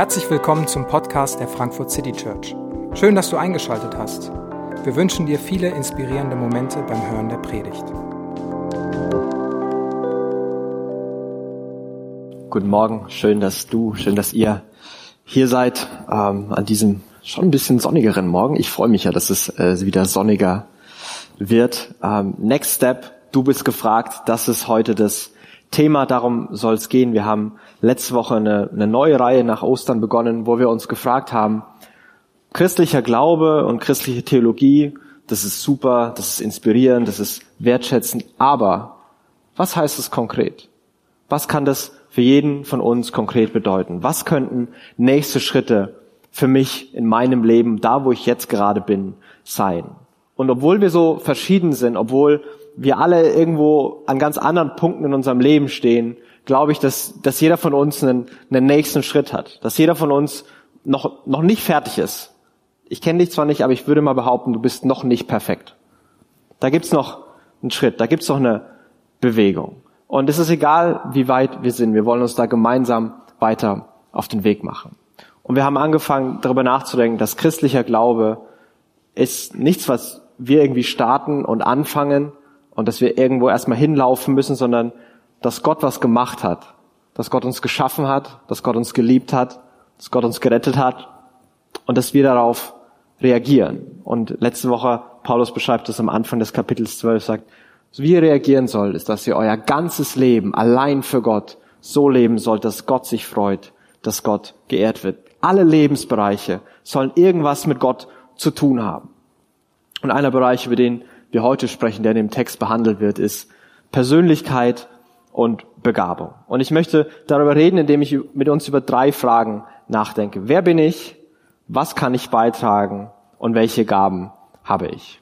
Herzlich willkommen zum Podcast der Frankfurt City Church. Schön, dass du eingeschaltet hast. Wir wünschen dir viele inspirierende Momente beim Hören der Predigt. Guten Morgen, schön, dass du, schön, dass ihr hier seid ähm, an diesem schon ein bisschen sonnigeren Morgen. Ich freue mich ja, dass es äh, wieder sonniger wird. Ähm, next Step, du bist gefragt. Das ist heute das Thema. Darum soll es gehen. Wir haben letzte Woche eine, eine neue Reihe nach Ostern begonnen, wo wir uns gefragt haben, christlicher Glaube und christliche Theologie, das ist super, das ist inspirierend, das ist wertschätzend, aber was heißt es konkret? Was kann das für jeden von uns konkret bedeuten? Was könnten nächste Schritte für mich in meinem Leben, da wo ich jetzt gerade bin, sein? Und obwohl wir so verschieden sind, obwohl wir alle irgendwo an ganz anderen Punkten in unserem Leben stehen, glaube ich, dass, dass jeder von uns einen, einen nächsten Schritt hat, dass jeder von uns noch, noch nicht fertig ist. Ich kenne dich zwar nicht, aber ich würde mal behaupten, du bist noch nicht perfekt. Da gibt's noch einen Schritt, da gibt's noch eine Bewegung. Und es ist egal, wie weit wir sind, wir wollen uns da gemeinsam weiter auf den Weg machen. Und wir haben angefangen, darüber nachzudenken, dass christlicher Glaube ist nichts, was wir irgendwie starten und anfangen und dass wir irgendwo erstmal hinlaufen müssen, sondern dass Gott was gemacht hat, dass Gott uns geschaffen hat, dass Gott uns geliebt hat, dass Gott uns gerettet hat und dass wir darauf reagieren. Und letzte Woche, Paulus beschreibt das am Anfang des Kapitels 12, sagt, wie ihr reagieren sollt, ist, dass ihr euer ganzes Leben allein für Gott so leben sollt, dass Gott sich freut, dass Gott geehrt wird. Alle Lebensbereiche sollen irgendwas mit Gott zu tun haben. Und einer Bereich, über den wir heute sprechen, der in dem Text behandelt wird, ist Persönlichkeit und Begabung. Und ich möchte darüber reden, indem ich mit uns über drei Fragen nachdenke. Wer bin ich? Was kann ich beitragen? Und welche Gaben habe ich?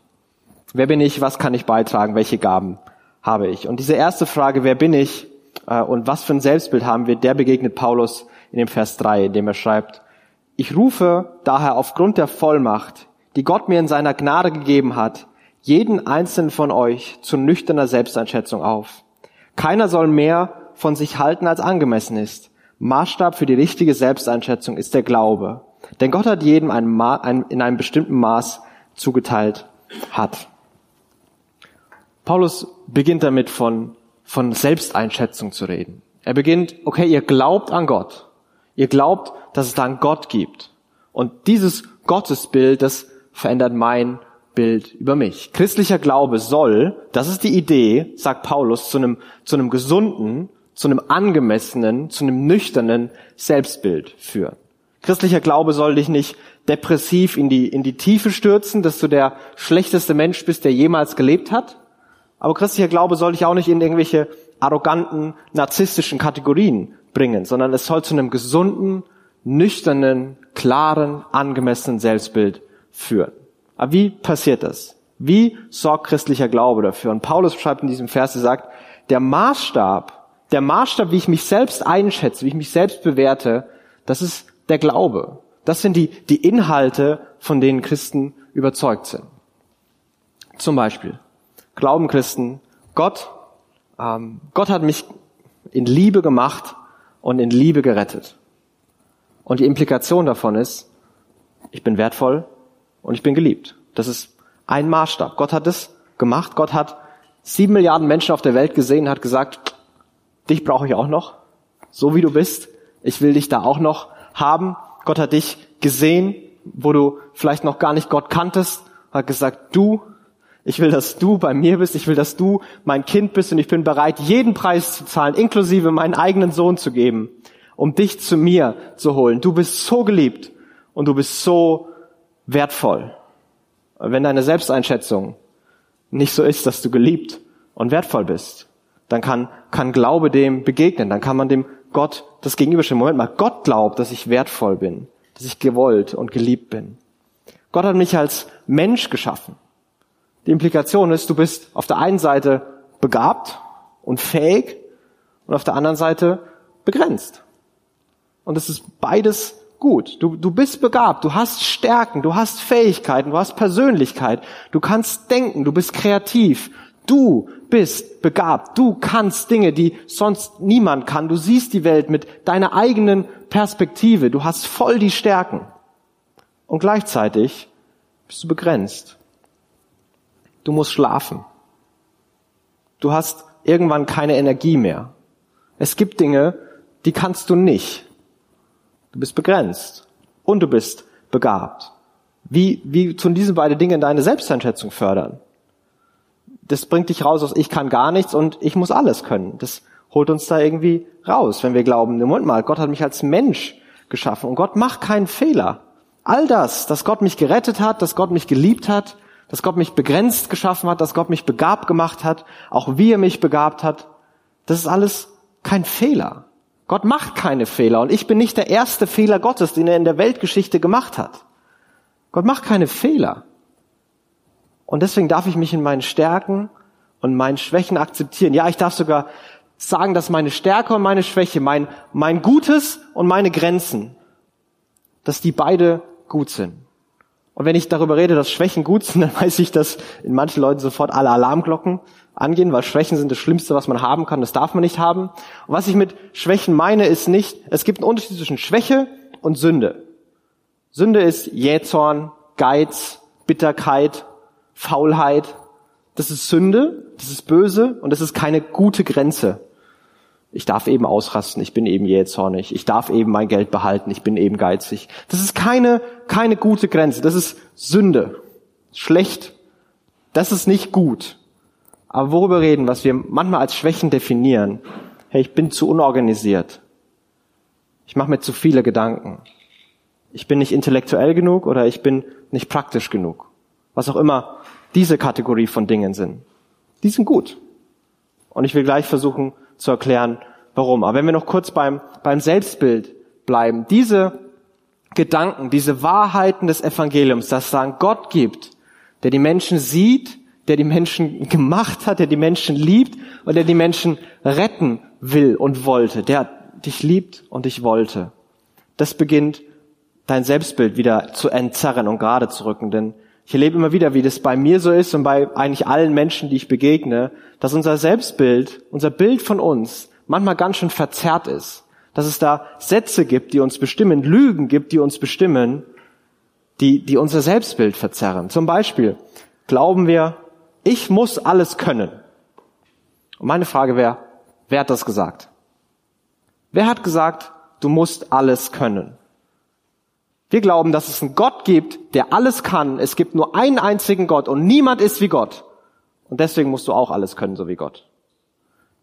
Wer bin ich? Was kann ich beitragen? Welche Gaben habe ich? Und diese erste Frage, wer bin ich? Äh, und was für ein Selbstbild haben wir? Der begegnet Paulus in dem Vers 3, in dem er schreibt, ich rufe daher aufgrund der Vollmacht, die Gott mir in seiner Gnade gegeben hat, jeden einzelnen von euch zu nüchterner Selbsteinschätzung auf. Keiner soll mehr von sich halten, als angemessen ist. Maßstab für die richtige Selbsteinschätzung ist der Glaube. Denn Gott hat jedem ein Ma ein, in einem bestimmten Maß zugeteilt hat. Paulus beginnt damit von, von Selbsteinschätzung zu reden. Er beginnt, okay, ihr glaubt an Gott. Ihr glaubt, dass es da einen Gott gibt. Und dieses Gottesbild, das verändert mein Bild über mich. Christlicher Glaube soll, das ist die Idee, sagt Paulus, zu einem, zu einem gesunden, zu einem angemessenen, zu einem nüchternen Selbstbild führen. Christlicher Glaube soll dich nicht depressiv in die, in die Tiefe stürzen, dass du der schlechteste Mensch bist, der jemals gelebt hat. Aber christlicher Glaube soll dich auch nicht in irgendwelche arroganten, narzisstischen Kategorien bringen, sondern es soll zu einem gesunden, nüchternen, klaren, angemessenen Selbstbild führen. Aber wie passiert das? Wie sorgt christlicher Glaube dafür? Und Paulus schreibt in diesem Vers, er sagt, der Maßstab, der Maßstab, wie ich mich selbst einschätze, wie ich mich selbst bewerte, das ist der Glaube. Das sind die, die Inhalte, von denen Christen überzeugt sind. Zum Beispiel glauben Christen, Gott, ähm, Gott hat mich in Liebe gemacht und in Liebe gerettet. Und die Implikation davon ist, ich bin wertvoll, und ich bin geliebt. Das ist ein Maßstab. Gott hat es gemacht. Gott hat sieben Milliarden Menschen auf der Welt gesehen, hat gesagt, dich brauche ich auch noch, so wie du bist. Ich will dich da auch noch haben. Gott hat dich gesehen, wo du vielleicht noch gar nicht Gott kanntest, hat gesagt, du, ich will, dass du bei mir bist, ich will, dass du mein Kind bist und ich bin bereit, jeden Preis zu zahlen, inklusive meinen eigenen Sohn zu geben, um dich zu mir zu holen. Du bist so geliebt und du bist so wertvoll. Wenn deine Selbsteinschätzung nicht so ist, dass du geliebt und wertvoll bist, dann kann, kann Glaube dem begegnen, dann kann man dem Gott das gegenüberstellen. Moment mal, Gott glaubt, dass ich wertvoll bin, dass ich gewollt und geliebt bin. Gott hat mich als Mensch geschaffen. Die Implikation ist, du bist auf der einen Seite begabt und fähig und auf der anderen Seite begrenzt. Und es ist beides gut. Du, du bist begabt, du hast Stärken, du hast Fähigkeiten, du hast Persönlichkeit, du kannst denken, du bist kreativ, Du bist begabt. Du kannst Dinge, die sonst niemand kann. Du siehst die Welt mit deiner eigenen Perspektive. Du hast voll die Stärken. Und gleichzeitig bist du begrenzt. Du musst schlafen. Du hast irgendwann keine Energie mehr. Es gibt Dinge, die kannst du nicht. Du bist begrenzt. Und du bist begabt. Wie, wie tun diese beiden Dinge deine Selbsteinschätzung fördern? Das bringt dich raus aus ich kann gar nichts und ich muss alles können. Das holt uns da irgendwie raus, wenn wir glauben, Moment mal, Gott hat mich als Mensch geschaffen und Gott macht keinen Fehler. All das, dass Gott mich gerettet hat, dass Gott mich geliebt hat, dass Gott mich begrenzt geschaffen hat, dass Gott mich begabt gemacht hat, auch wie er mich begabt hat, das ist alles kein Fehler. Gott macht keine Fehler und ich bin nicht der erste Fehler Gottes, den er in der Weltgeschichte gemacht hat. Gott macht keine Fehler. Und deswegen darf ich mich in meinen Stärken und meinen Schwächen akzeptieren. Ja, ich darf sogar sagen, dass meine Stärke und meine Schwäche, mein, mein Gutes und meine Grenzen, dass die beide gut sind. Und wenn ich darüber rede, dass Schwächen gut sind, dann weiß ich, dass in manchen Leuten sofort alle Alarmglocken angehen, weil Schwächen sind das Schlimmste, was man haben kann. Das darf man nicht haben. Und was ich mit Schwächen meine, ist nicht, es gibt einen Unterschied zwischen Schwäche und Sünde. Sünde ist Jähzorn, Geiz, Bitterkeit, Faulheit. Das ist Sünde, das ist böse und das ist keine gute Grenze. Ich darf eben ausrasten, ich bin eben jähzornig, ich darf eben mein Geld behalten, ich bin eben geizig. Das ist keine, keine gute Grenze, das ist Sünde. Schlecht. Das ist nicht gut. Aber worüber reden, was wir manchmal als Schwächen definieren? Hey, ich bin zu unorganisiert. Ich mache mir zu viele Gedanken. Ich bin nicht intellektuell genug oder ich bin nicht praktisch genug. Was auch immer diese Kategorie von Dingen sind. Die sind gut. Und ich will gleich versuchen, zu erklären, warum. Aber wenn wir noch kurz beim, beim Selbstbild bleiben, diese Gedanken, diese Wahrheiten des Evangeliums, dass es einen Gott gibt, der die Menschen sieht, der die Menschen gemacht hat, der die Menschen liebt und der die Menschen retten will und wollte, der dich liebt und dich wollte. Das beginnt dein Selbstbild wieder zu entzerren und gerade zu rücken, denn ich erlebe immer wieder, wie das bei mir so ist und bei eigentlich allen Menschen, die ich begegne, dass unser Selbstbild, unser Bild von uns manchmal ganz schön verzerrt ist. Dass es da Sätze gibt, die uns bestimmen, Lügen gibt, die uns bestimmen, die, die unser Selbstbild verzerren. Zum Beispiel glauben wir, ich muss alles können. Und meine Frage wäre, wer hat das gesagt? Wer hat gesagt, du musst alles können? Wir glauben, dass es einen Gott gibt, der alles kann. Es gibt nur einen einzigen Gott und niemand ist wie Gott. Und deswegen musst du auch alles können, so wie Gott.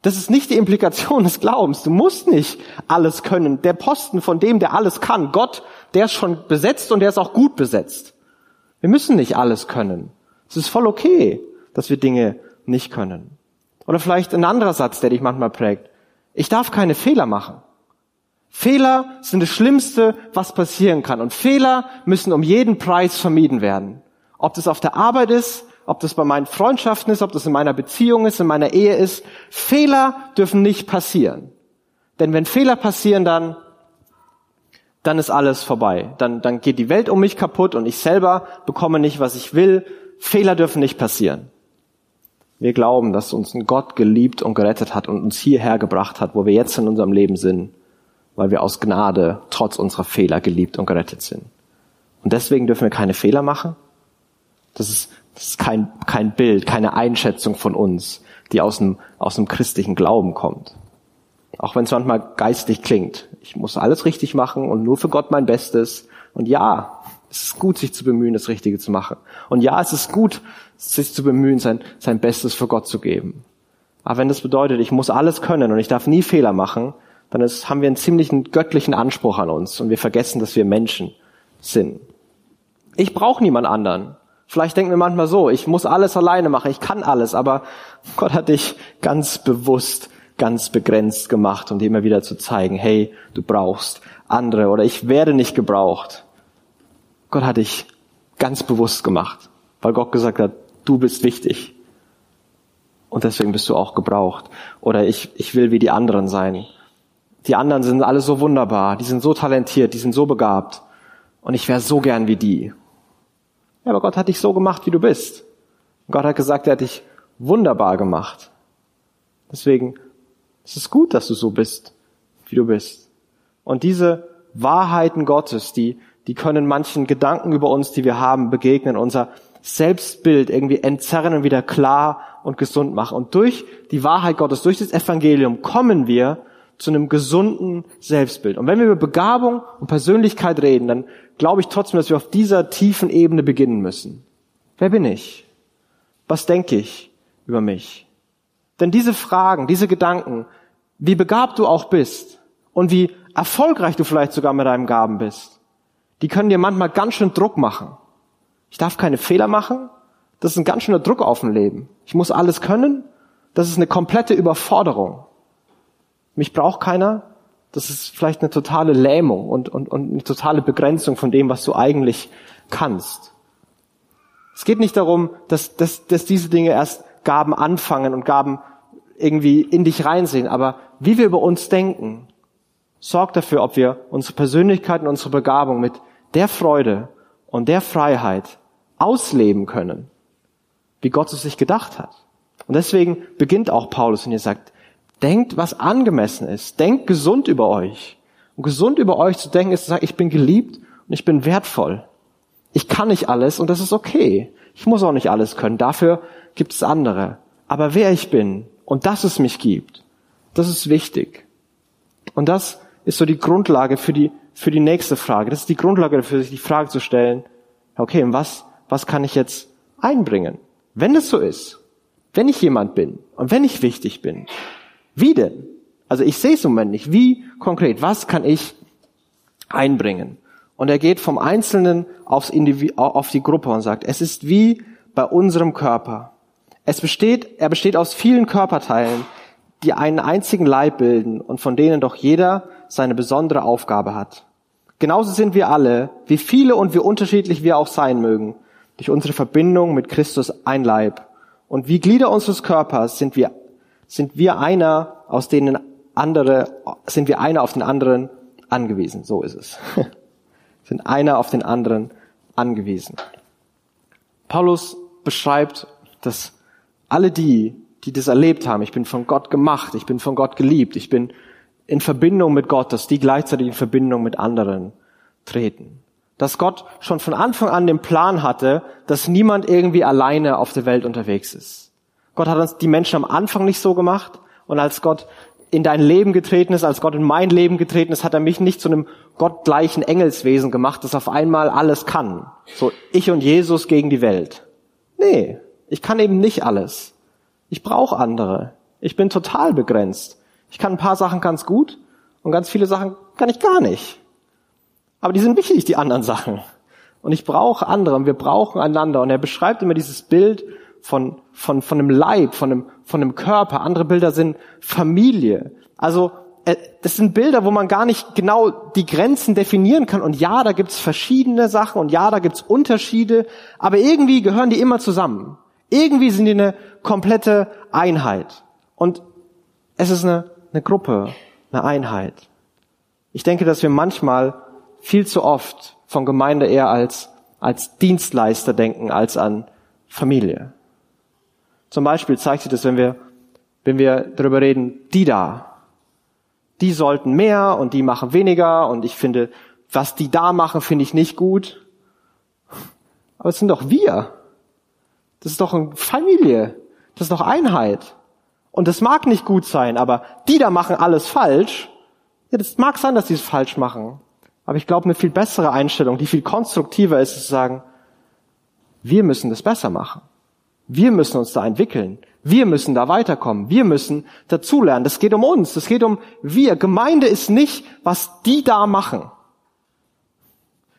Das ist nicht die Implikation des Glaubens. Du musst nicht alles können. Der Posten von dem, der alles kann, Gott, der ist schon besetzt und der ist auch gut besetzt. Wir müssen nicht alles können. Es ist voll okay, dass wir Dinge nicht können. Oder vielleicht ein anderer Satz, der dich manchmal prägt. Ich darf keine Fehler machen. Fehler sind das Schlimmste, was passieren kann. Und Fehler müssen um jeden Preis vermieden werden. Ob das auf der Arbeit ist, ob das bei meinen Freundschaften ist, ob das in meiner Beziehung ist, in meiner Ehe ist. Fehler dürfen nicht passieren. Denn wenn Fehler passieren, dann, dann ist alles vorbei. Dann, dann geht die Welt um mich kaputt und ich selber bekomme nicht, was ich will. Fehler dürfen nicht passieren. Wir glauben, dass uns ein Gott geliebt und gerettet hat und uns hierher gebracht hat, wo wir jetzt in unserem Leben sind weil wir aus Gnade trotz unserer Fehler geliebt und gerettet sind. Und deswegen dürfen wir keine Fehler machen. Das ist, das ist kein, kein Bild, keine Einschätzung von uns, die aus dem, aus dem christlichen Glauben kommt. Auch wenn es manchmal geistig klingt. Ich muss alles richtig machen und nur für Gott mein Bestes. Und ja, es ist gut, sich zu bemühen, das Richtige zu machen. Und ja, es ist gut, sich zu bemühen, sein, sein Bestes für Gott zu geben. Aber wenn das bedeutet, ich muss alles können und ich darf nie Fehler machen, dann ist, haben wir einen ziemlichen göttlichen Anspruch an uns und wir vergessen, dass wir Menschen sind. Ich brauche niemand anderen. Vielleicht denken wir manchmal so, ich muss alles alleine machen, ich kann alles, aber Gott hat dich ganz bewusst, ganz begrenzt gemacht, um dir immer wieder zu zeigen, hey, du brauchst andere oder ich werde nicht gebraucht. Gott hat dich ganz bewusst gemacht, weil Gott gesagt hat, du bist wichtig. Und deswegen bist du auch gebraucht. Oder ich, ich will wie die anderen sein. Die anderen sind alle so wunderbar, die sind so talentiert, die sind so begabt. Und ich wäre so gern wie die. Ja, aber Gott hat dich so gemacht, wie du bist. Gott hat gesagt, er hat dich wunderbar gemacht. Deswegen ist es gut, dass du so bist, wie du bist. Und diese Wahrheiten Gottes, die, die können manchen Gedanken über uns, die wir haben, begegnen, unser Selbstbild irgendwie entzerren und wieder klar und gesund machen. Und durch die Wahrheit Gottes, durch das Evangelium kommen wir zu einem gesunden Selbstbild. Und wenn wir über Begabung und Persönlichkeit reden, dann glaube ich trotzdem, dass wir auf dieser tiefen Ebene beginnen müssen. Wer bin ich? Was denke ich über mich? Denn diese Fragen, diese Gedanken, wie begabt du auch bist und wie erfolgreich du vielleicht sogar mit deinem Gaben bist, die können dir manchmal ganz schön Druck machen. Ich darf keine Fehler machen. Das ist ein ganz schöner Druck auf dem Leben. Ich muss alles können. Das ist eine komplette Überforderung. Mich braucht keiner. Das ist vielleicht eine totale Lähmung und, und, und eine totale Begrenzung von dem, was du eigentlich kannst. Es geht nicht darum, dass, dass, dass diese Dinge erst Gaben anfangen und Gaben irgendwie in dich reinsehen, aber wie wir über uns denken, sorgt dafür, ob wir unsere Persönlichkeit und unsere Begabung mit der Freude und der Freiheit ausleben können, wie Gott es sich gedacht hat. Und deswegen beginnt auch Paulus und ihr sagt, denkt, was angemessen ist, denkt gesund über euch. Und gesund über euch zu denken ist zu sagen, ich bin geliebt und ich bin wertvoll. Ich kann nicht alles und das ist okay. Ich muss auch nicht alles können. Dafür gibt es andere. Aber wer ich bin und dass es mich gibt, das ist wichtig. Und das ist so die Grundlage für die, für die nächste Frage. Das ist die Grundlage dafür, sich die Frage zu stellen, okay, und was, was kann ich jetzt einbringen? Wenn es so ist, wenn ich jemand bin und wenn ich wichtig bin, wie denn? Also ich sehe es im Moment nicht. Wie konkret? Was kann ich einbringen? Und er geht vom Einzelnen aufs Individu auf die Gruppe und sagt, es ist wie bei unserem Körper. Es besteht, er besteht aus vielen Körperteilen, die einen einzigen Leib bilden und von denen doch jeder seine besondere Aufgabe hat. Genauso sind wir alle, wie viele und wie unterschiedlich wir auch sein mögen, durch unsere Verbindung mit Christus ein Leib. Und wie Glieder unseres Körpers sind wir, sind wir einer, aus denen andere, sind wir einer auf den anderen angewiesen. So ist es. sind einer auf den anderen angewiesen. Paulus beschreibt, dass alle die, die das erlebt haben, ich bin von Gott gemacht, ich bin von Gott geliebt, ich bin in Verbindung mit Gott, dass die gleichzeitig in Verbindung mit anderen treten. Dass Gott schon von Anfang an den Plan hatte, dass niemand irgendwie alleine auf der Welt unterwegs ist. Gott hat uns die Menschen am Anfang nicht so gemacht und als Gott in dein Leben getreten ist, als Gott in mein Leben getreten ist, hat er mich nicht zu einem gottgleichen Engelswesen gemacht, das auf einmal alles kann. So ich und Jesus gegen die Welt. Nee, ich kann eben nicht alles. Ich brauche andere. Ich bin total begrenzt. Ich kann ein paar Sachen ganz gut und ganz viele Sachen kann ich gar nicht. Aber die sind wichtig, die anderen Sachen. Und ich brauche andere und wir brauchen einander. Und er beschreibt immer dieses Bild von, von, von einem Leib, von einem, von einem Körper. Andere Bilder sind Familie. Also äh, das sind Bilder, wo man gar nicht genau die Grenzen definieren kann. Und ja, da gibt's verschiedene Sachen und ja, da gibt's Unterschiede, aber irgendwie gehören die immer zusammen. Irgendwie sind die eine komplette Einheit. Und es ist eine, eine Gruppe, eine Einheit. Ich denke, dass wir manchmal viel zu oft von Gemeinde eher als, als Dienstleister denken, als an Familie. Zum Beispiel zeigt sich das, wenn wir, wenn wir darüber reden, die da. Die sollten mehr und die machen weniger und ich finde, was die da machen, finde ich nicht gut. Aber es sind doch wir. Das ist doch eine Familie. Das ist doch Einheit. Und das mag nicht gut sein, aber die da machen alles falsch. Ja, das mag sein, dass die es falsch machen. Aber ich glaube, eine viel bessere Einstellung, die viel konstruktiver ist, ist zu sagen, wir müssen das besser machen. Wir müssen uns da entwickeln. Wir müssen da weiterkommen. Wir müssen dazulernen. Das geht um uns. Das geht um wir. Gemeinde ist nicht, was die da machen.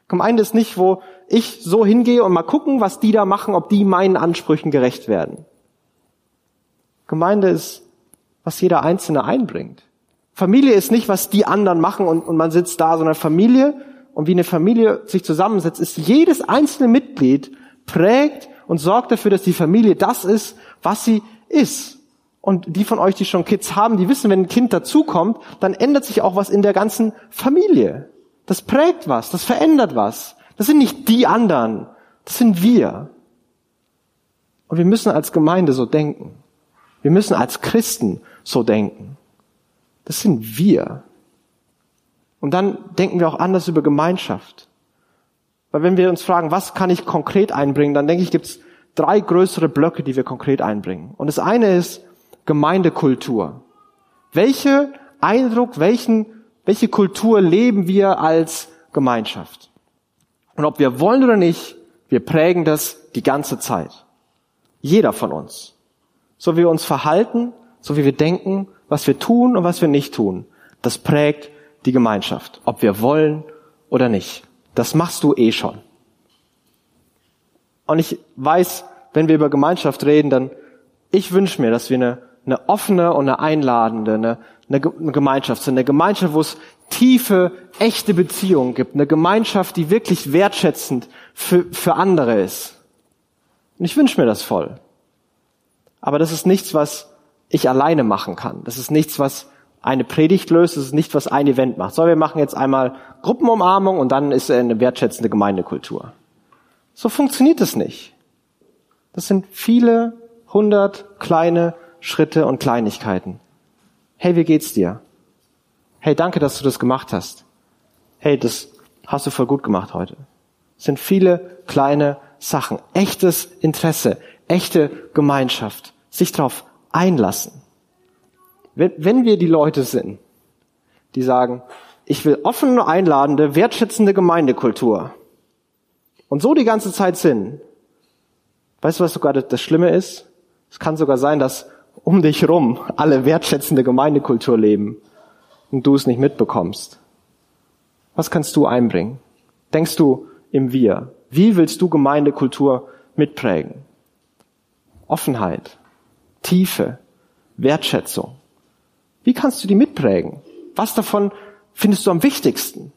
Gemeinde ist nicht, wo ich so hingehe und mal gucken, was die da machen, ob die meinen Ansprüchen gerecht werden. Gemeinde ist, was jeder Einzelne einbringt. Familie ist nicht, was die anderen machen und, und man sitzt da, sondern Familie und wie eine Familie sich zusammensetzt, ist jedes einzelne Mitglied prägt und sorgt dafür, dass die Familie das ist, was sie ist. Und die von euch, die schon Kids haben, die wissen, wenn ein Kind dazukommt, dann ändert sich auch was in der ganzen Familie. Das prägt was, das verändert was. Das sind nicht die anderen, das sind wir. Und wir müssen als Gemeinde so denken. Wir müssen als Christen so denken. Das sind wir. Und dann denken wir auch anders über Gemeinschaft. Weil wenn wir uns fragen, was kann ich konkret einbringen, dann denke ich, gibt es drei größere Blöcke, die wir konkret einbringen. Und das eine ist Gemeindekultur. Welche Eindruck, welchen, welche Kultur leben wir als Gemeinschaft? Und ob wir wollen oder nicht, wir prägen das die ganze Zeit. Jeder von uns. So wie wir uns verhalten, so wie wir denken, was wir tun und was wir nicht tun. Das prägt die Gemeinschaft. Ob wir wollen oder nicht. Das machst du eh schon. Und ich weiß, wenn wir über Gemeinschaft reden, dann ich wünsche mir, dass wir eine, eine offene und eine einladende, eine, eine Gemeinschaft sind. Eine Gemeinschaft, wo es tiefe, echte Beziehungen gibt. Eine Gemeinschaft, die wirklich wertschätzend für, für andere ist. Und ich wünsche mir das voll. Aber das ist nichts, was ich alleine machen kann. Das ist nichts, was eine Predigt löst. Das ist nicht, was ein Event macht. So, wir machen jetzt einmal Gruppenumarmung und dann ist eine wertschätzende Gemeindekultur. So funktioniert es nicht. Das sind viele hundert kleine Schritte und Kleinigkeiten. Hey, wie geht's dir? Hey, danke, dass du das gemacht hast. Hey, das hast du voll gut gemacht heute. Das sind viele kleine Sachen. Echtes Interesse, echte Gemeinschaft. Sich darauf einlassen. Wenn, wir die Leute sind, die sagen, ich will offene, einladende, wertschätzende Gemeindekultur und so die ganze Zeit sind, weißt du, was sogar das Schlimme ist? Es kann sogar sein, dass um dich rum alle wertschätzende Gemeindekultur leben und du es nicht mitbekommst. Was kannst du einbringen? Denkst du im Wir? Wie willst du Gemeindekultur mitprägen? Offenheit, Tiefe, Wertschätzung. Wie kannst du die mitprägen? Was davon findest du am wichtigsten?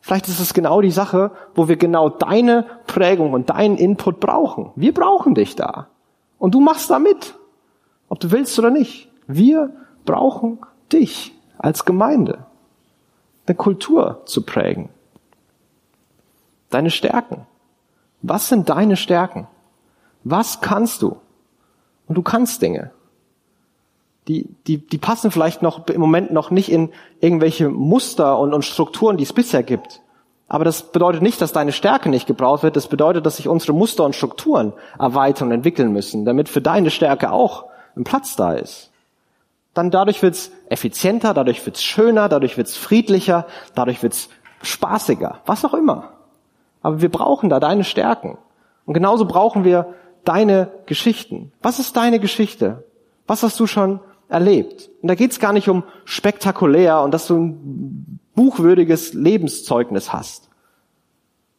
Vielleicht ist es genau die Sache, wo wir genau deine Prägung und deinen Input brauchen. Wir brauchen dich da. Und du machst da mit. Ob du willst oder nicht. Wir brauchen dich als Gemeinde. Eine Kultur zu prägen. Deine Stärken. Was sind deine Stärken? Was kannst du? Und du kannst Dinge. Die, die, die passen vielleicht noch im Moment noch nicht in irgendwelche Muster und, und Strukturen, die es bisher gibt. Aber das bedeutet nicht, dass deine Stärke nicht gebraucht wird. Das bedeutet, dass sich unsere Muster und Strukturen erweitern und entwickeln müssen, damit für deine Stärke auch ein Platz da ist. Dann dadurch wird's effizienter, dadurch wird's schöner, dadurch wird's friedlicher, dadurch wird's spaßiger, was auch immer. Aber wir brauchen da deine Stärken. Und genauso brauchen wir deine Geschichten. Was ist deine Geschichte? Was hast du schon erlebt? Und da geht's gar nicht um spektakulär und dass du ein buchwürdiges Lebenszeugnis hast,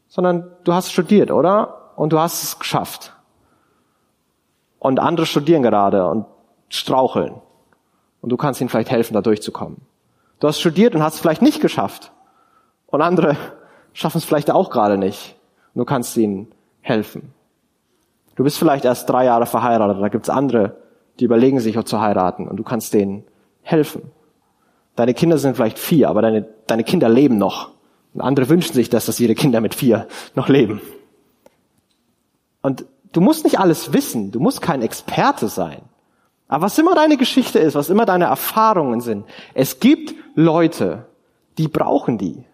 sondern du hast studiert, oder? Und du hast es geschafft. Und andere studieren gerade und straucheln. Und du kannst ihnen vielleicht helfen, da durchzukommen. Du hast studiert und hast es vielleicht nicht geschafft. Und andere schaffen es vielleicht auch gerade nicht. Und du kannst ihnen helfen. Du bist vielleicht erst drei Jahre verheiratet, da gibt's andere, die überlegen sich zu heiraten und du kannst denen helfen. Deine Kinder sind vielleicht vier, aber deine, deine Kinder leben noch. Und andere wünschen sich das, dass ihre Kinder mit vier noch leben. Und du musst nicht alles wissen, du musst kein Experte sein. Aber was immer deine Geschichte ist, was immer deine Erfahrungen sind, es gibt Leute, die brauchen die.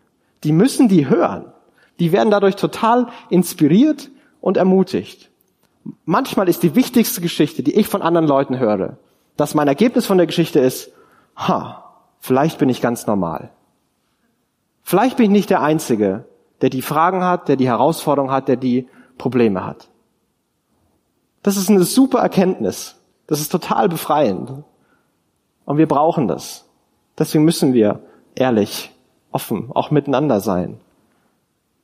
Die müssen die hören. Die werden dadurch total inspiriert und ermutigt manchmal ist die wichtigste Geschichte, die ich von anderen Leuten höre, dass mein Ergebnis von der Geschichte ist, ha, vielleicht bin ich ganz normal. Vielleicht bin ich nicht der Einzige, der die Fragen hat, der die Herausforderung hat, der die Probleme hat. Das ist eine super Erkenntnis. Das ist total befreiend. Und wir brauchen das. Deswegen müssen wir ehrlich, offen, auch miteinander sein.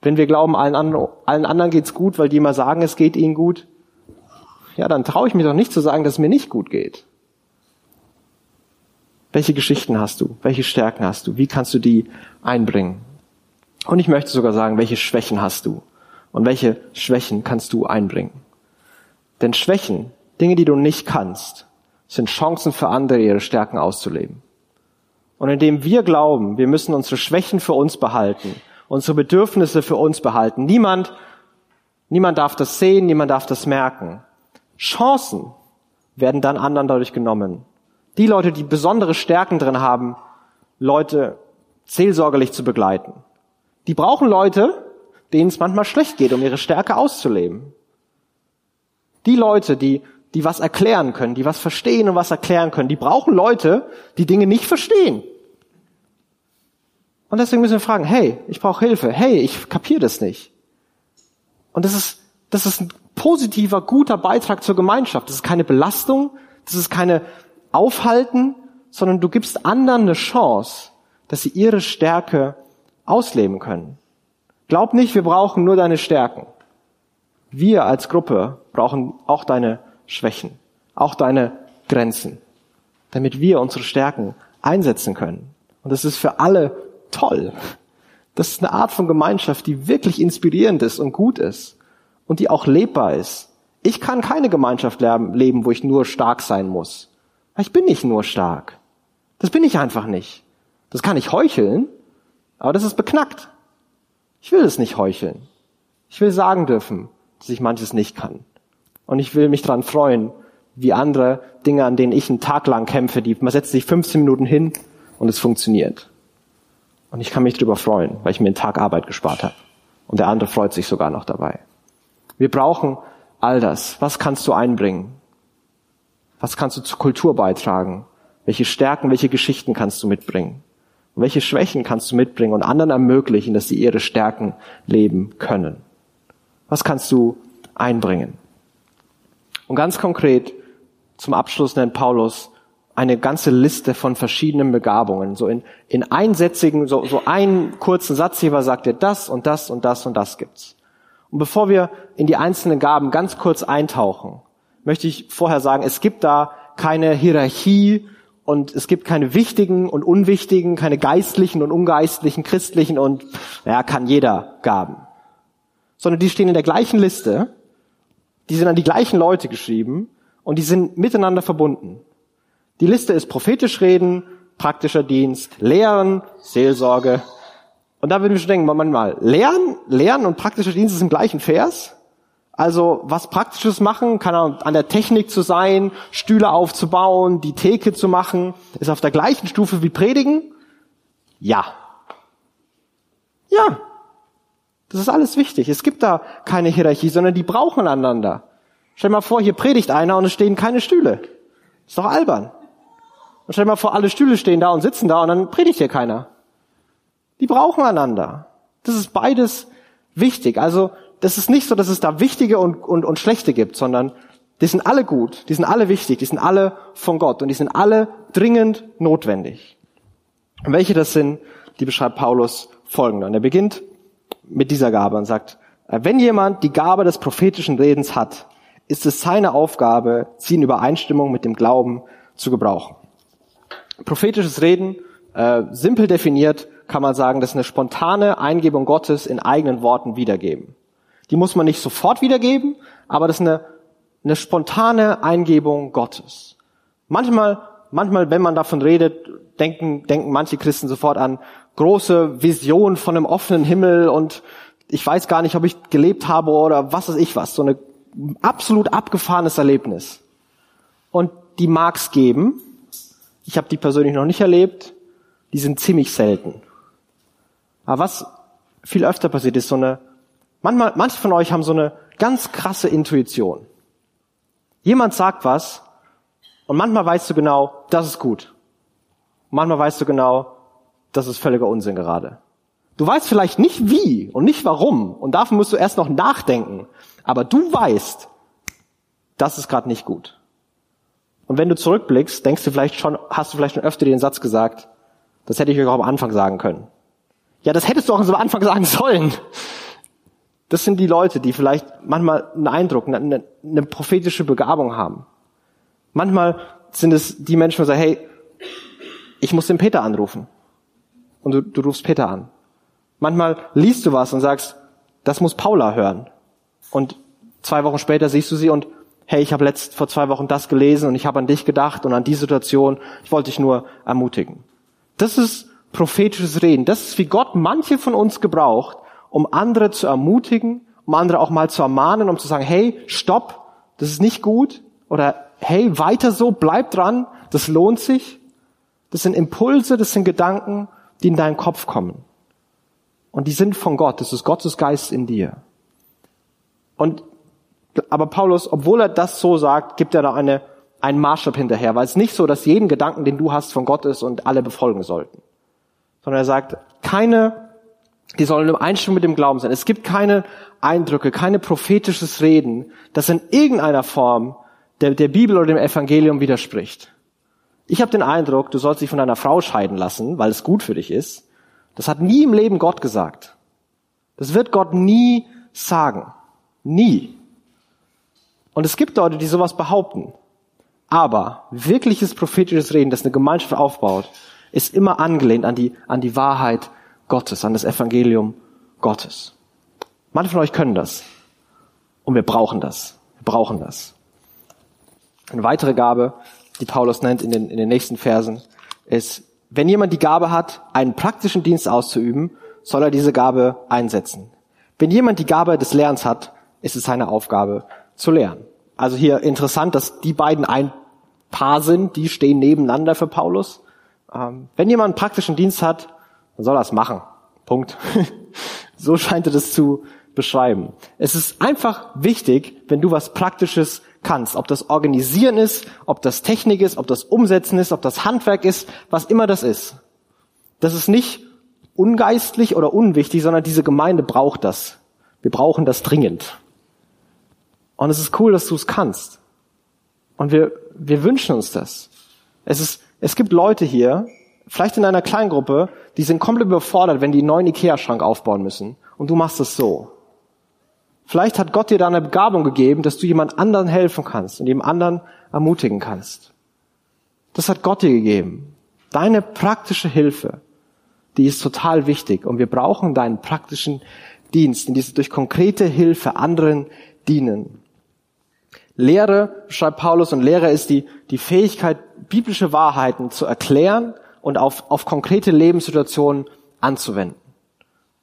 Wenn wir glauben, allen anderen, allen anderen geht's gut, weil die immer sagen, es geht ihnen gut, ja, dann traue ich mich doch nicht zu sagen, dass es mir nicht gut geht. Welche Geschichten hast du? Welche Stärken hast du? Wie kannst du die einbringen? Und ich möchte sogar sagen, welche Schwächen hast du? Und welche Schwächen kannst du einbringen? Denn Schwächen, Dinge, die du nicht kannst, sind Chancen für andere, ihre Stärken auszuleben. Und indem wir glauben, wir müssen unsere Schwächen für uns behalten, unsere Bedürfnisse für uns behalten. Niemand, niemand darf das sehen, niemand darf das merken Chancen werden dann anderen dadurch genommen. Die Leute, die besondere Stärken drin haben, Leute seelsorgerlich zu begleiten. Die brauchen Leute, denen es manchmal schlecht geht, um ihre Stärke auszuleben. Die Leute, die, die was erklären können, die was verstehen und was erklären können, die brauchen Leute, die Dinge nicht verstehen. Und deswegen müssen wir fragen, hey, ich brauche Hilfe, hey, ich kapiere das nicht. Und das ist, das ist ein positiver, guter Beitrag zur Gemeinschaft. Das ist keine Belastung, das ist keine Aufhalten, sondern du gibst anderen eine Chance, dass sie ihre Stärke ausleben können. Glaub nicht, wir brauchen nur deine Stärken. Wir als Gruppe brauchen auch deine Schwächen, auch deine Grenzen, damit wir unsere Stärken einsetzen können. Und das ist für alle toll. Das ist eine Art von Gemeinschaft, die wirklich inspirierend ist und gut ist und die auch lebbar ist. Ich kann keine Gemeinschaft leben, wo ich nur stark sein muss. Ich bin nicht nur stark. Das bin ich einfach nicht. Das kann ich heucheln, aber das ist beknackt. Ich will es nicht heucheln. Ich will sagen dürfen, dass ich manches nicht kann. Und ich will mich dran freuen, wie andere Dinge, an denen ich einen Tag lang kämpfe, die, man setzt sich 15 Minuten hin und es funktioniert. Und ich kann mich darüber freuen, weil ich mir einen Tag Arbeit gespart habe. Und der andere freut sich sogar noch dabei. Wir brauchen all das. Was kannst du einbringen? Was kannst du zur Kultur beitragen? Welche Stärken, welche Geschichten kannst du mitbringen? Und welche Schwächen kannst du mitbringen und anderen ermöglichen, dass sie ihre Stärken leben können? Was kannst du einbringen? Und ganz konkret zum Abschluss nennt Paulus eine ganze Liste von verschiedenen Begabungen. So in, in einsätzigen, so, so einen kurzen Satzheber sagt er, das und das und das und das gibt's. Und bevor wir in die einzelnen Gaben ganz kurz eintauchen, möchte ich vorher sagen, es gibt da keine Hierarchie und es gibt keine wichtigen und unwichtigen, keine geistlichen und ungeistlichen, christlichen und, ja, kann jeder Gaben. Sondern die stehen in der gleichen Liste, die sind an die gleichen Leute geschrieben und die sind miteinander verbunden. Die Liste ist prophetisch reden, praktischer Dienst, Lehren, Seelsorge. Und da würden wir schon denken, Moment mal, Lehren, Lehren und praktischer Dienst ist im gleichen Vers? Also was Praktisches machen, kann an der Technik zu sein, Stühle aufzubauen, die Theke zu machen, ist auf der gleichen Stufe wie Predigen? Ja. Ja. Das ist alles wichtig. Es gibt da keine Hierarchie, sondern die brauchen einander. Stell dir mal vor, hier predigt einer und es stehen keine Stühle. Ist doch albern. Und stell dir mal vor, alle Stühle stehen da und sitzen da und dann predigt hier keiner. Die brauchen einander. Das ist beides wichtig. Also das ist nicht so, dass es da wichtige und, und, und schlechte gibt, sondern die sind alle gut, die sind alle wichtig, die sind alle von Gott und die sind alle dringend notwendig. Und welche das sind, die beschreibt Paulus folgende. Und er beginnt mit dieser Gabe und sagt, wenn jemand die Gabe des prophetischen Redens hat, ist es seine Aufgabe, sie in Übereinstimmung mit dem Glauben zu gebrauchen. Prophetisches Reden, äh, simpel definiert, kann man sagen, das ist eine spontane Eingebung Gottes in eigenen Worten wiedergeben. Die muss man nicht sofort wiedergeben, aber das ist eine, eine spontane Eingebung Gottes. Manchmal, manchmal, wenn man davon redet, denken, denken manche Christen sofort an große Vision von einem offenen Himmel und ich weiß gar nicht, ob ich gelebt habe oder was weiß ich was. So eine absolut abgefahrenes Erlebnis. Und die mag's geben, ich habe die persönlich noch nicht erlebt. Die sind ziemlich selten. Aber was viel öfter passiert ist, so eine, manchmal, manche von euch haben so eine ganz krasse Intuition. Jemand sagt was und manchmal weißt du genau, das ist gut. manchmal weißt du genau, das ist völliger Unsinn gerade. Du weißt vielleicht nicht wie und nicht warum und dafür musst du erst noch nachdenken. Aber du weißt, das ist gerade nicht gut. Und wenn du zurückblickst, denkst du vielleicht schon, hast du vielleicht schon öfter den Satz gesagt, das hätte ich euch auch am Anfang sagen können. Ja, das hättest du auch am Anfang sagen sollen. Das sind die Leute, die vielleicht manchmal einen Eindruck, eine, eine prophetische Begabung haben. Manchmal sind es die Menschen, die sagen, hey, ich muss den Peter anrufen. Und du, du rufst Peter an. Manchmal liest du was und sagst, das muss Paula hören. Und zwei Wochen später siehst du sie und hey, ich habe letzt vor zwei Wochen das gelesen und ich habe an dich gedacht und an die Situation, ich wollte dich nur ermutigen. Das ist prophetisches Reden. Das ist, wie Gott manche von uns gebraucht, um andere zu ermutigen, um andere auch mal zu ermahnen, um zu sagen, hey, stopp, das ist nicht gut oder hey, weiter so, bleib dran, das lohnt sich. Das sind Impulse, das sind Gedanken, die in deinen Kopf kommen. Und die sind von Gott, das ist Gottes Geist in dir. Und, aber Paulus, obwohl er das so sagt, gibt er da eine, einen Maßstab hinterher, weil es nicht so, dass jeden Gedanken, den du hast, von Gott ist und alle befolgen sollten. Sondern er sagt, keine, die sollen im Einstimmung mit dem Glauben sein. Es gibt keine Eindrücke, keine prophetisches Reden, das in irgendeiner Form der, der Bibel oder dem Evangelium widerspricht. Ich habe den Eindruck, du sollst dich von deiner Frau scheiden lassen, weil es gut für dich ist. Das hat nie im Leben Gott gesagt. Das wird Gott nie sagen. Nie. Und es gibt Leute, die sowas behaupten. Aber wirkliches prophetisches Reden, das eine Gemeinschaft aufbaut, ist immer angelehnt an die, an die Wahrheit Gottes, an das Evangelium Gottes. Manche von euch können das. Und wir brauchen das. Wir brauchen das. Eine weitere Gabe, die Paulus nennt in den, in den nächsten Versen, ist, wenn jemand die Gabe hat, einen praktischen Dienst auszuüben, soll er diese Gabe einsetzen. Wenn jemand die Gabe des Lernens hat, ist es seine Aufgabe zu lernen. Also hier interessant, dass die beiden ein Paar sind, die stehen nebeneinander für Paulus. Ähm, wenn jemand einen praktischen Dienst hat, dann soll er es machen. Punkt. so scheint er das zu beschreiben. Es ist einfach wichtig, wenn du was Praktisches kannst. Ob das Organisieren ist, ob das Technik ist, ob das Umsetzen ist, ob das Handwerk ist, was immer das ist. Das ist nicht ungeistlich oder unwichtig, sondern diese Gemeinde braucht das. Wir brauchen das dringend. Und es ist cool, dass du es kannst. Und wir, wir wünschen uns das. Es ist, es gibt Leute hier, vielleicht in einer Kleingruppe, die sind komplett überfordert, wenn die einen neuen Ikea-Schrank aufbauen müssen. Und du machst es so. Vielleicht hat Gott dir da eine Begabung gegeben, dass du jemand anderen helfen kannst und jemand anderen ermutigen kannst. Das hat Gott dir gegeben. Deine praktische Hilfe, die ist total wichtig. Und wir brauchen deinen praktischen Dienst, in diesem durch konkrete Hilfe anderen dienen. Lehre, schreibt Paulus, und Lehre ist die, die Fähigkeit, biblische Wahrheiten zu erklären und auf, auf konkrete Lebenssituationen anzuwenden.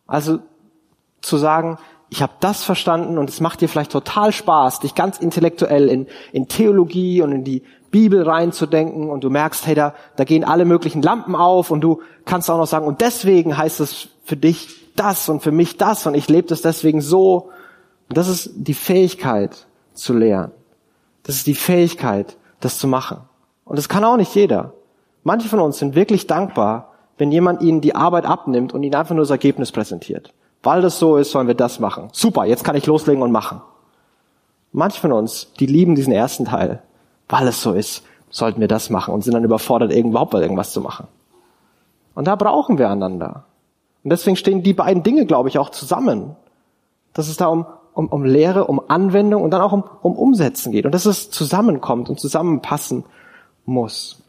Also zu sagen, ich habe das verstanden und es macht dir vielleicht total Spaß, dich ganz intellektuell in, in Theologie und in die Bibel reinzudenken und du merkst, hey, da, da gehen alle möglichen Lampen auf und du kannst auch noch sagen, und deswegen heißt es für dich das und für mich das und ich lebe das deswegen so. Und das ist die Fähigkeit zu lernen. Das ist die Fähigkeit, das zu machen. Und das kann auch nicht jeder. Manche von uns sind wirklich dankbar, wenn jemand ihnen die Arbeit abnimmt und ihnen einfach nur das Ergebnis präsentiert. Weil das so ist, sollen wir das machen. Super, jetzt kann ich loslegen und machen. Manche von uns, die lieben diesen ersten Teil. Weil es so ist, sollten wir das machen und sind dann überfordert, überhaupt irgendwas zu machen. Und da brauchen wir einander. Und deswegen stehen die beiden Dinge, glaube ich, auch zusammen. Dass es da um, um, um Lehre, um Anwendung und dann auch um, um Umsetzen geht. Und dass es zusammenkommt und zusammenpassen muss.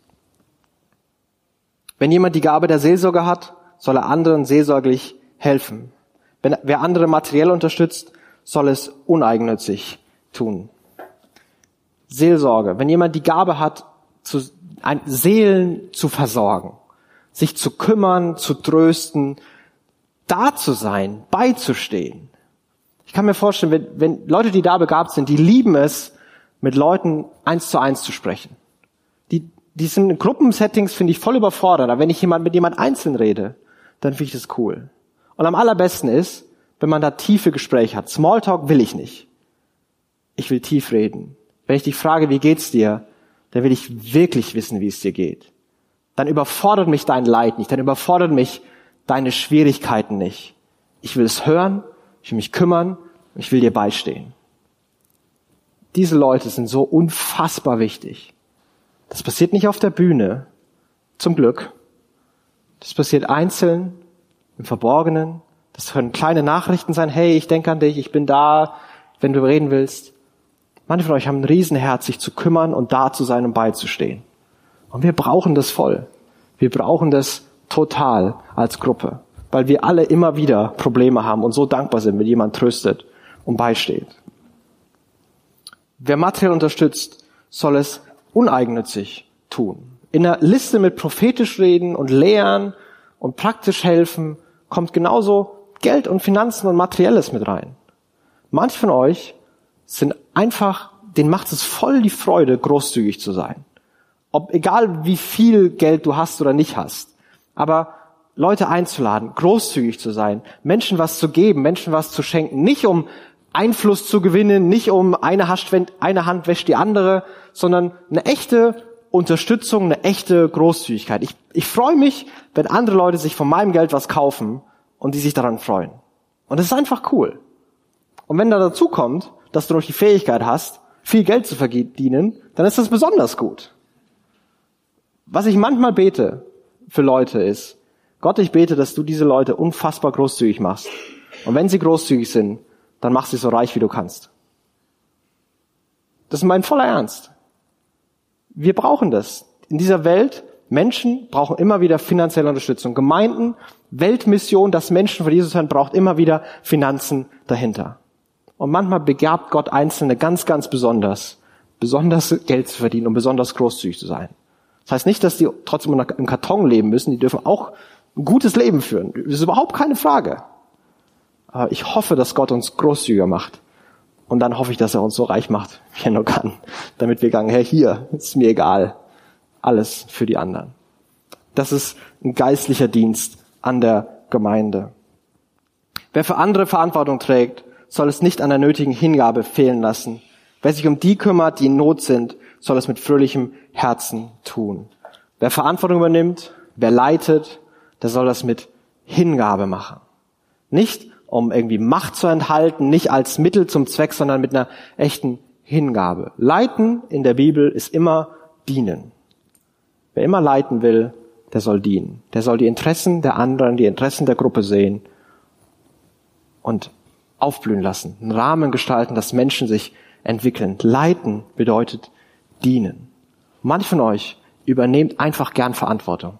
Wenn jemand die Gabe der Seelsorge hat, soll er anderen seelsorglich helfen. Wenn, wer andere materiell unterstützt, soll es uneigennützig tun. Seelsorge. Wenn jemand die Gabe hat, zu, ein, Seelen zu versorgen, sich zu kümmern, zu trösten, da zu sein, beizustehen. Ich kann mir vorstellen, wenn, wenn Leute, die da begabt sind, die lieben es, mit Leuten eins zu eins zu sprechen. Die, die sind in Gruppensettings, finde ich, voll überfordert. Aber wenn ich jemand, mit jemand einzeln rede, dann finde ich das cool. Und am allerbesten ist, wenn man da tiefe Gespräche hat. Smalltalk will ich nicht. Ich will tief reden. Wenn ich dich frage, wie geht's dir, dann will ich wirklich wissen, wie es dir geht. Dann überfordert mich dein Leid nicht, dann überfordert mich deine Schwierigkeiten nicht. Ich will es hören, ich will mich kümmern, ich will dir beistehen. Diese Leute sind so unfassbar wichtig. Das passiert nicht auf der Bühne, zum Glück. Das passiert einzeln im Verborgenen. Das können kleine Nachrichten sein, hey, ich denke an dich, ich bin da, wenn du reden willst. Manche von euch haben ein Riesenherz, sich zu kümmern und da zu sein und beizustehen. Und wir brauchen das voll. Wir brauchen das total als Gruppe, weil wir alle immer wieder Probleme haben und so dankbar sind, wenn jemand tröstet und beisteht. Wer materiell unterstützt, soll es uneigennützig tun. In der Liste mit prophetisch reden und lehren und praktisch helfen kommt genauso Geld und Finanzen und Materielles mit rein. Manche von euch sind einfach denen macht es voll die Freude, großzügig zu sein. Ob, egal wie viel Geld du hast oder nicht hast. Aber Leute einzuladen, großzügig zu sein, Menschen was zu geben, Menschen was zu schenken, nicht um Einfluss zu gewinnen, nicht um eine, eine Hand wäscht die andere, sondern eine echte Unterstützung, eine echte Großzügigkeit. Ich, ich freue mich, wenn andere Leute sich von meinem Geld was kaufen und die sich daran freuen. Und das ist einfach cool. Und wenn da dazu kommt, dass du noch die Fähigkeit hast, viel Geld zu verdienen, dann ist das besonders gut. Was ich manchmal bete für Leute ist, Gott, ich bete, dass du diese Leute unfassbar großzügig machst. Und wenn sie großzügig sind, dann mach sie so reich, wie du kannst. Das ist mein voller Ernst. Wir brauchen das. In dieser Welt, Menschen brauchen immer wieder finanzielle Unterstützung. Gemeinden, Weltmission, das Menschen von Jesus hören, braucht immer wieder Finanzen dahinter. Und manchmal begabt Gott Einzelne ganz, ganz besonders, besonders Geld zu verdienen und besonders großzügig zu sein. Das heißt nicht, dass die trotzdem im Karton leben müssen, die dürfen auch ein gutes Leben führen. Das ist überhaupt keine Frage. Ich hoffe, dass Gott uns großzügiger macht. Und dann hoffe ich, dass er uns so reich macht, wie er nur kann. Damit wir sagen, Herr, hier, ist mir egal. Alles für die anderen. Das ist ein geistlicher Dienst an der Gemeinde. Wer für andere Verantwortung trägt, soll es nicht an der nötigen Hingabe fehlen lassen. Wer sich um die kümmert, die in Not sind, soll es mit fröhlichem Herzen tun. Wer Verantwortung übernimmt, wer leitet, der soll das mit Hingabe machen. Nicht um irgendwie Macht zu enthalten, nicht als Mittel zum Zweck, sondern mit einer echten Hingabe. Leiten in der Bibel ist immer dienen. Wer immer leiten will, der soll dienen. Der soll die Interessen der anderen, die Interessen der Gruppe sehen und aufblühen lassen, einen Rahmen gestalten, dass Menschen sich entwickeln. Leiten bedeutet dienen. Manche von euch übernehmt einfach gern Verantwortung.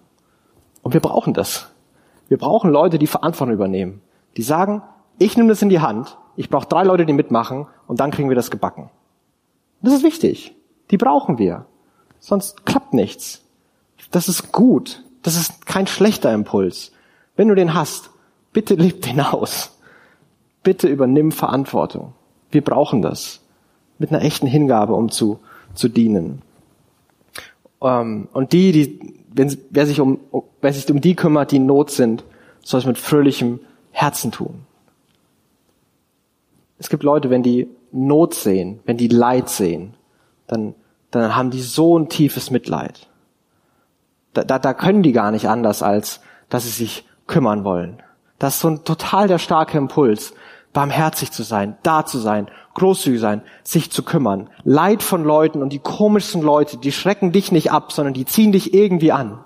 Und wir brauchen das. Wir brauchen Leute, die Verantwortung übernehmen. Die sagen, ich nehme das in die Hand, ich brauche drei Leute, die mitmachen und dann kriegen wir das gebacken. Das ist wichtig. Die brauchen wir. Sonst klappt nichts. Das ist gut. Das ist kein schlechter Impuls. Wenn du den hast, bitte leb den aus. Bitte übernimm Verantwortung. Wir brauchen das. Mit einer echten Hingabe, um zu, zu dienen. Ähm, und die, die, wenn, wer sich um, wer sich um die kümmert, die in Not sind, soll es mit fröhlichem Herzen tun. Es gibt Leute, wenn die Not sehen, wenn die Leid sehen, dann, dann haben die so ein tiefes Mitleid. Da, da, da können die gar nicht anders, als dass sie sich kümmern wollen. Das ist so ein total der starke Impuls, barmherzig zu sein, da zu sein, großzügig sein, sich zu kümmern. Leid von Leuten und die komischsten Leute, die schrecken dich nicht ab, sondern die ziehen dich irgendwie an.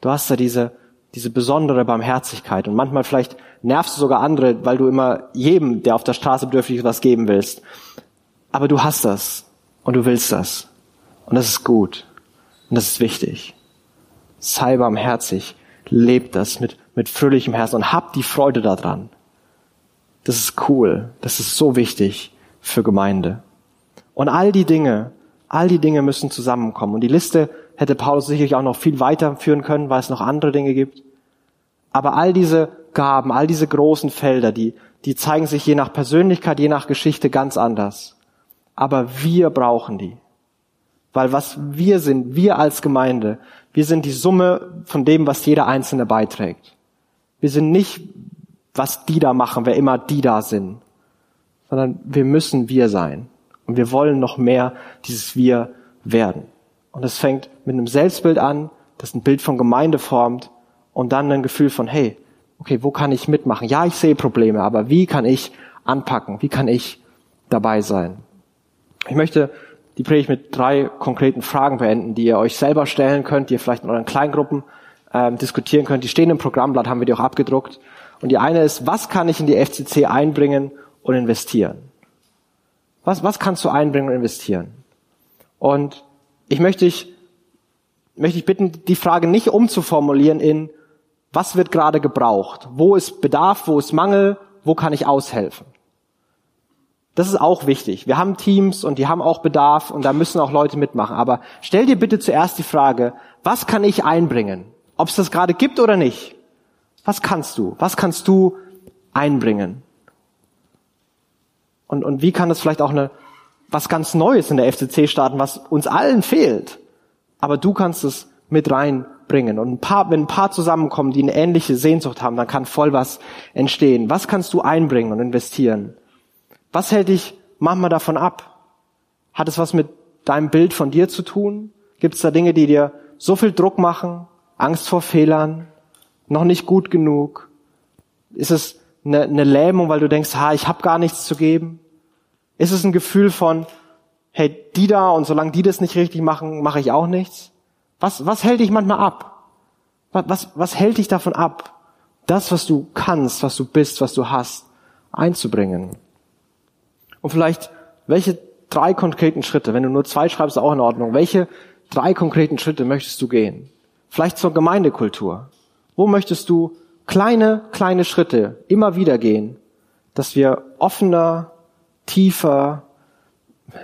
Du hast da diese diese besondere Barmherzigkeit. Und manchmal vielleicht nervst du sogar andere, weil du immer jedem, der auf der Straße bedürftig ist, was geben willst. Aber du hast das und du willst das. Und das ist gut. Und das ist wichtig. Sei barmherzig. Leb das mit, mit fröhlichem Herzen und hab die Freude daran. Das ist cool. Das ist so wichtig für Gemeinde. Und all die Dinge, all die Dinge müssen zusammenkommen. Und die Liste hätte Paulus sicherlich auch noch viel weiter führen können, weil es noch andere Dinge gibt. Aber all diese Gaben, all diese großen Felder, die, die zeigen sich je nach Persönlichkeit, je nach Geschichte ganz anders. Aber wir brauchen die. Weil was wir sind, wir als Gemeinde, wir sind die Summe von dem, was jeder Einzelne beiträgt. Wir sind nicht, was die da machen, wer immer die da sind, sondern wir müssen wir sein. Und wir wollen noch mehr dieses Wir werden. Und es fängt mit einem Selbstbild an, das ein Bild von Gemeinde formt und dann ein Gefühl von, hey, okay, wo kann ich mitmachen? Ja, ich sehe Probleme, aber wie kann ich anpacken? Wie kann ich dabei sein? Ich möchte die Predigt mit drei konkreten Fragen beenden, die ihr euch selber stellen könnt, die ihr vielleicht in euren Kleingruppen ähm, diskutieren könnt. Die stehen im Programmblatt, haben wir die auch abgedruckt. Und die eine ist, was kann ich in die FCC einbringen und investieren? Was, was kannst du einbringen und investieren? Und ich möchte dich, möchte ich bitten, die Frage nicht umzuformulieren in, was wird gerade gebraucht? Wo ist Bedarf? Wo ist Mangel? Wo kann ich aushelfen? Das ist auch wichtig. Wir haben Teams und die haben auch Bedarf und da müssen auch Leute mitmachen. Aber stell dir bitte zuerst die Frage, was kann ich einbringen? Ob es das gerade gibt oder nicht. Was kannst du? Was kannst du einbringen? Und, und wie kann das vielleicht auch eine, was ganz Neues in der FCC starten, was uns allen fehlt. Aber du kannst es mit reinbringen. Und ein paar, wenn ein paar zusammenkommen, die eine ähnliche Sehnsucht haben, dann kann voll was entstehen. Was kannst du einbringen und investieren? Was hält dich manchmal davon ab? Hat es was mit deinem Bild von dir zu tun? Gibt es da Dinge, die dir so viel Druck machen? Angst vor Fehlern? Noch nicht gut genug? Ist es eine, eine Lähmung, weil du denkst, ha, ich habe gar nichts zu geben? Ist es ein Gefühl von, hey, die da und solange die das nicht richtig machen, mache ich auch nichts? Was, was hält dich manchmal ab? Was, was, was hält dich davon ab, das, was du kannst, was du bist, was du hast, einzubringen? Und vielleicht, welche drei konkreten Schritte, wenn du nur zwei schreibst, auch in Ordnung, welche drei konkreten Schritte möchtest du gehen? Vielleicht zur Gemeindekultur. Wo möchtest du kleine, kleine Schritte immer wieder gehen, dass wir offener, tiefer,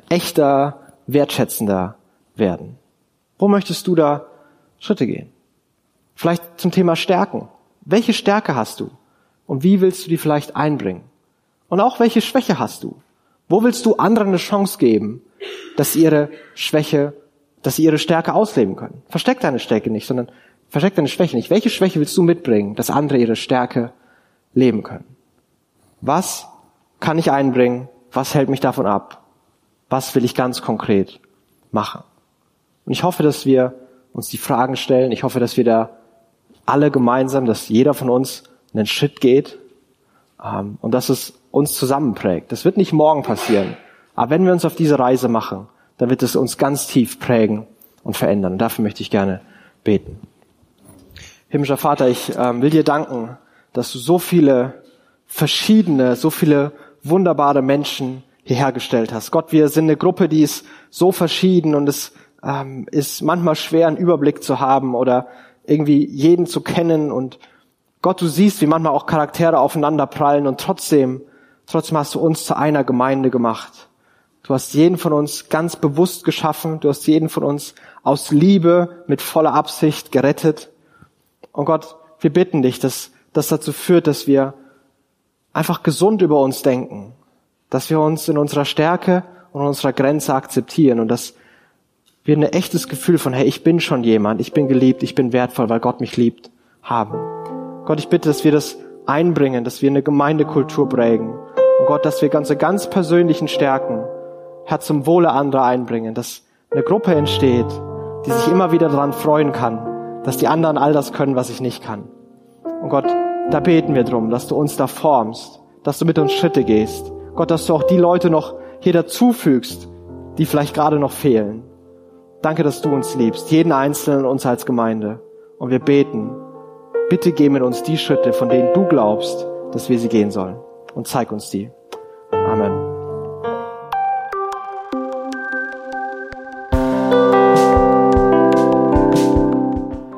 echter, wertschätzender werden? Wo möchtest du da Schritte gehen? Vielleicht zum Thema Stärken. Welche Stärke hast du? Und wie willst du die vielleicht einbringen? Und auch welche Schwäche hast du? Wo willst du anderen eine Chance geben, dass sie ihre Schwäche, dass sie ihre Stärke ausleben können? Versteck deine Stärke nicht, sondern versteck deine Schwäche nicht. Welche Schwäche willst du mitbringen, dass andere ihre Stärke leben können? Was kann ich einbringen? Was hält mich davon ab? Was will ich ganz konkret machen? Und ich hoffe, dass wir uns die Fragen stellen. Ich hoffe, dass wir da alle gemeinsam, dass jeder von uns einen Schritt geht ähm, und dass es uns zusammenprägt. Das wird nicht morgen passieren. Aber wenn wir uns auf diese Reise machen, dann wird es uns ganz tief prägen und verändern. Und dafür möchte ich gerne beten. Himmlischer Vater, ich ähm, will dir danken, dass du so viele verschiedene, so viele wunderbare Menschen hierher gestellt hast. Gott, wir sind eine Gruppe, die ist so verschieden und es ähm, ist manchmal schwer, einen Überblick zu haben oder irgendwie jeden zu kennen. Und Gott, du siehst, wie manchmal auch Charaktere aufeinander prallen und trotzdem Trotzdem hast du uns zu einer Gemeinde gemacht. Du hast jeden von uns ganz bewusst geschaffen. Du hast jeden von uns aus Liebe mit voller Absicht gerettet. Und Gott, wir bitten dich, dass das dazu führt, dass wir einfach gesund über uns denken, dass wir uns in unserer Stärke und unserer Grenze akzeptieren und dass wir ein echtes Gefühl von, hey, ich bin schon jemand, ich bin geliebt, ich bin wertvoll, weil Gott mich liebt, haben. Gott, ich bitte, dass wir das einbringen, dass wir eine Gemeindekultur prägen und Gott, dass wir ganze ganz persönlichen Stärken, Herr, zum Wohle anderer einbringen, dass eine Gruppe entsteht, die sich immer wieder daran freuen kann, dass die anderen all das können, was ich nicht kann. Und Gott, da beten wir drum, dass du uns da formst, dass du mit uns Schritte gehst. Gott, dass du auch die Leute noch hier dazufügst, die vielleicht gerade noch fehlen. Danke, dass du uns liebst, jeden Einzelnen uns als Gemeinde. Und wir beten, bitte geh mit uns die Schritte, von denen du glaubst, dass wir sie gehen sollen und zeig uns die.